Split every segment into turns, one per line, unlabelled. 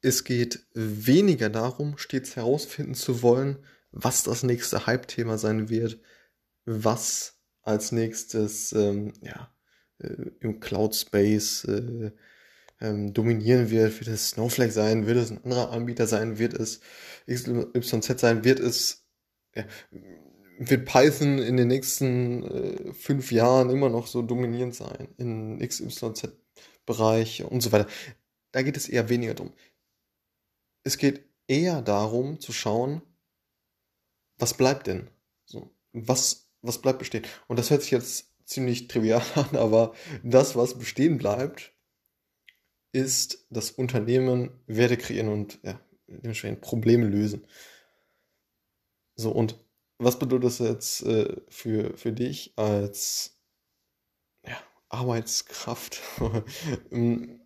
es geht weniger darum, stets herausfinden zu wollen, was das nächste Hype-Thema sein wird, was als nächstes ähm, ja, äh, im Cloud-Space äh, ähm, dominieren wird. Wird es Snowflake sein? Wird es ein anderer Anbieter sein? Wird es XYZ sein? Wird es ja, wird Python in den nächsten äh, fünf Jahren immer noch so dominierend sein in XYZ-Bereich und so weiter. Da geht es eher weniger drum. Es geht eher darum zu schauen, was bleibt denn? So, was, was bleibt bestehen? Und das hört sich jetzt ziemlich trivial an, aber das, was bestehen bleibt, ist das Unternehmen Werte kreieren und ja, dementsprechend Probleme lösen. So, und was bedeutet das jetzt äh, für, für dich als ja, Arbeitskraft? Meiner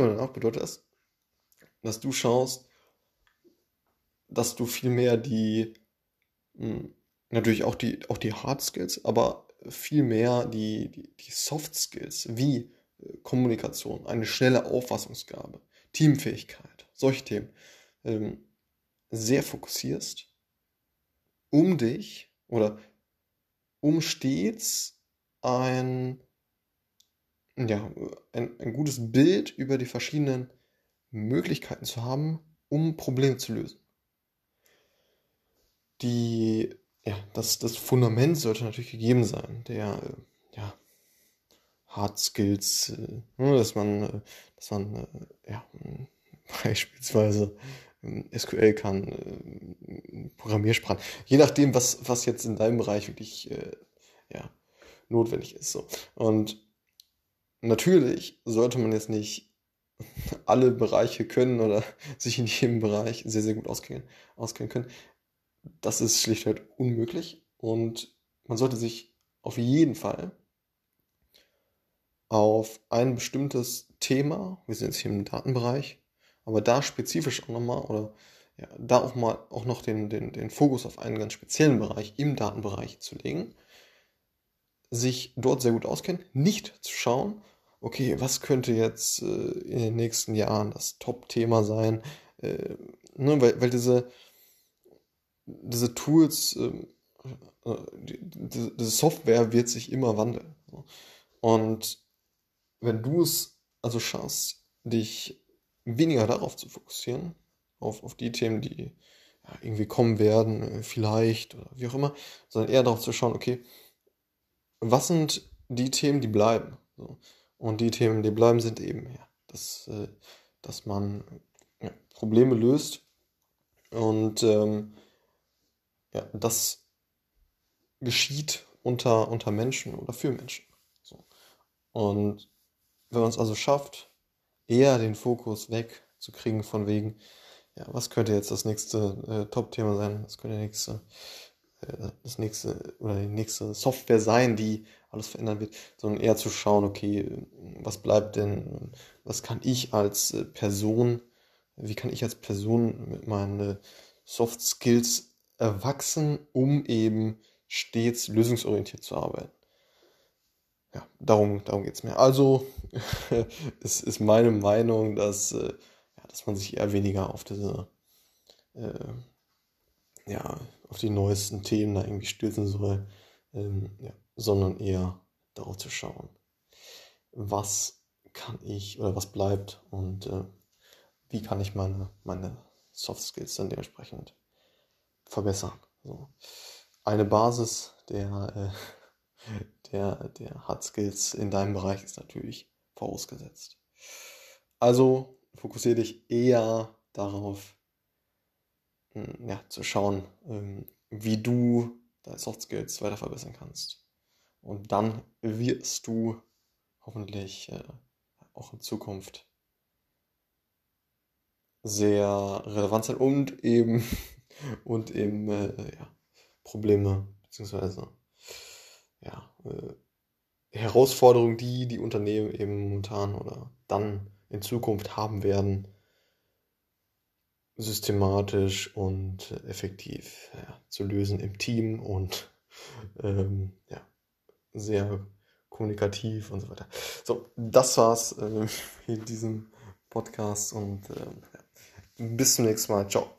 Meinung nach bedeutet das, dass du schaust, dass du viel mehr die, hm, natürlich auch die, auch die Hard Skills, aber viel mehr die, die, die Soft Skills, wie äh, Kommunikation, eine schnelle Auffassungsgabe, Teamfähigkeit, solche Themen, ähm, sehr fokussierst um dich oder um stets ein, ja, ein, ein gutes Bild über die verschiedenen Möglichkeiten zu haben, um Probleme zu lösen. Die, ja, das, das Fundament sollte natürlich gegeben sein, der ja, Hard Skills, äh, ne, dass man, äh, dass man äh, ja, beispielsweise SQL kann, Programmiersprachen, je nachdem, was, was jetzt in deinem Bereich wirklich ja, notwendig ist. So. Und natürlich sollte man jetzt nicht alle Bereiche können oder sich in jedem Bereich sehr, sehr gut auskennen, auskennen können. Das ist schlichtweg unmöglich und man sollte sich auf jeden Fall auf ein bestimmtes Thema, wir sind jetzt hier im Datenbereich, aber da spezifisch auch nochmal oder ja, da auch mal auch noch den, den, den Fokus auf einen ganz speziellen Bereich im Datenbereich zu legen, sich dort sehr gut auskennen, nicht zu schauen, okay, was könnte jetzt äh, in den nächsten Jahren das Top-Thema sein, äh, ne, weil, weil diese, diese Tools, ähm, äh, die, diese Software wird sich immer wandeln. Und wenn du es also schaffst, dich weniger darauf zu fokussieren, auf, auf die Themen, die irgendwie kommen werden, äh, vielleicht oder wie auch immer, sondern eher darauf zu schauen, okay, was sind die Themen, die bleiben? Und die Themen, die bleiben, sind eben, ja, dass, äh, dass man ja, Probleme löst und ähm, ja, das geschieht unter, unter Menschen oder für Menschen. So. Und wenn man es also schafft, eher den Fokus wegzukriegen von wegen, ja, was könnte jetzt das nächste äh, Top-Thema sein? Was könnte der nächste, äh, das nächste oder die nächste Software sein, die alles verändern wird, sondern eher zu schauen, okay, was bleibt denn, was kann ich als äh, Person, wie kann ich als Person mit meinen Soft Skills erwachsen, um eben stets lösungsorientiert zu arbeiten ja, darum, darum geht es mir. Also es ist meine Meinung, dass, äh, ja, dass man sich eher weniger auf diese, äh, ja, auf die neuesten Themen da irgendwie stürzen soll, ähm, ja, sondern eher darauf zu schauen, was kann ich oder was bleibt und äh, wie kann ich meine, meine Soft Skills dann dementsprechend verbessern. So. Eine Basis der äh, der, der Hard Skills in deinem Bereich ist natürlich vorausgesetzt. Also fokussiere dich eher darauf, hm, ja, zu schauen, ähm, wie du deine Soft Skills weiter verbessern kannst. Und dann wirst du hoffentlich äh, auch in Zukunft sehr relevant sein und eben und eben äh, ja, Probleme beziehungsweise ja, äh, Herausforderungen, die die Unternehmen eben momentan oder dann in Zukunft haben werden, systematisch und effektiv ja, zu lösen im Team und ähm, ja, sehr kommunikativ und so weiter. So, das war's äh, in diesem Podcast und äh, Bis zum nächsten Mal. Ciao.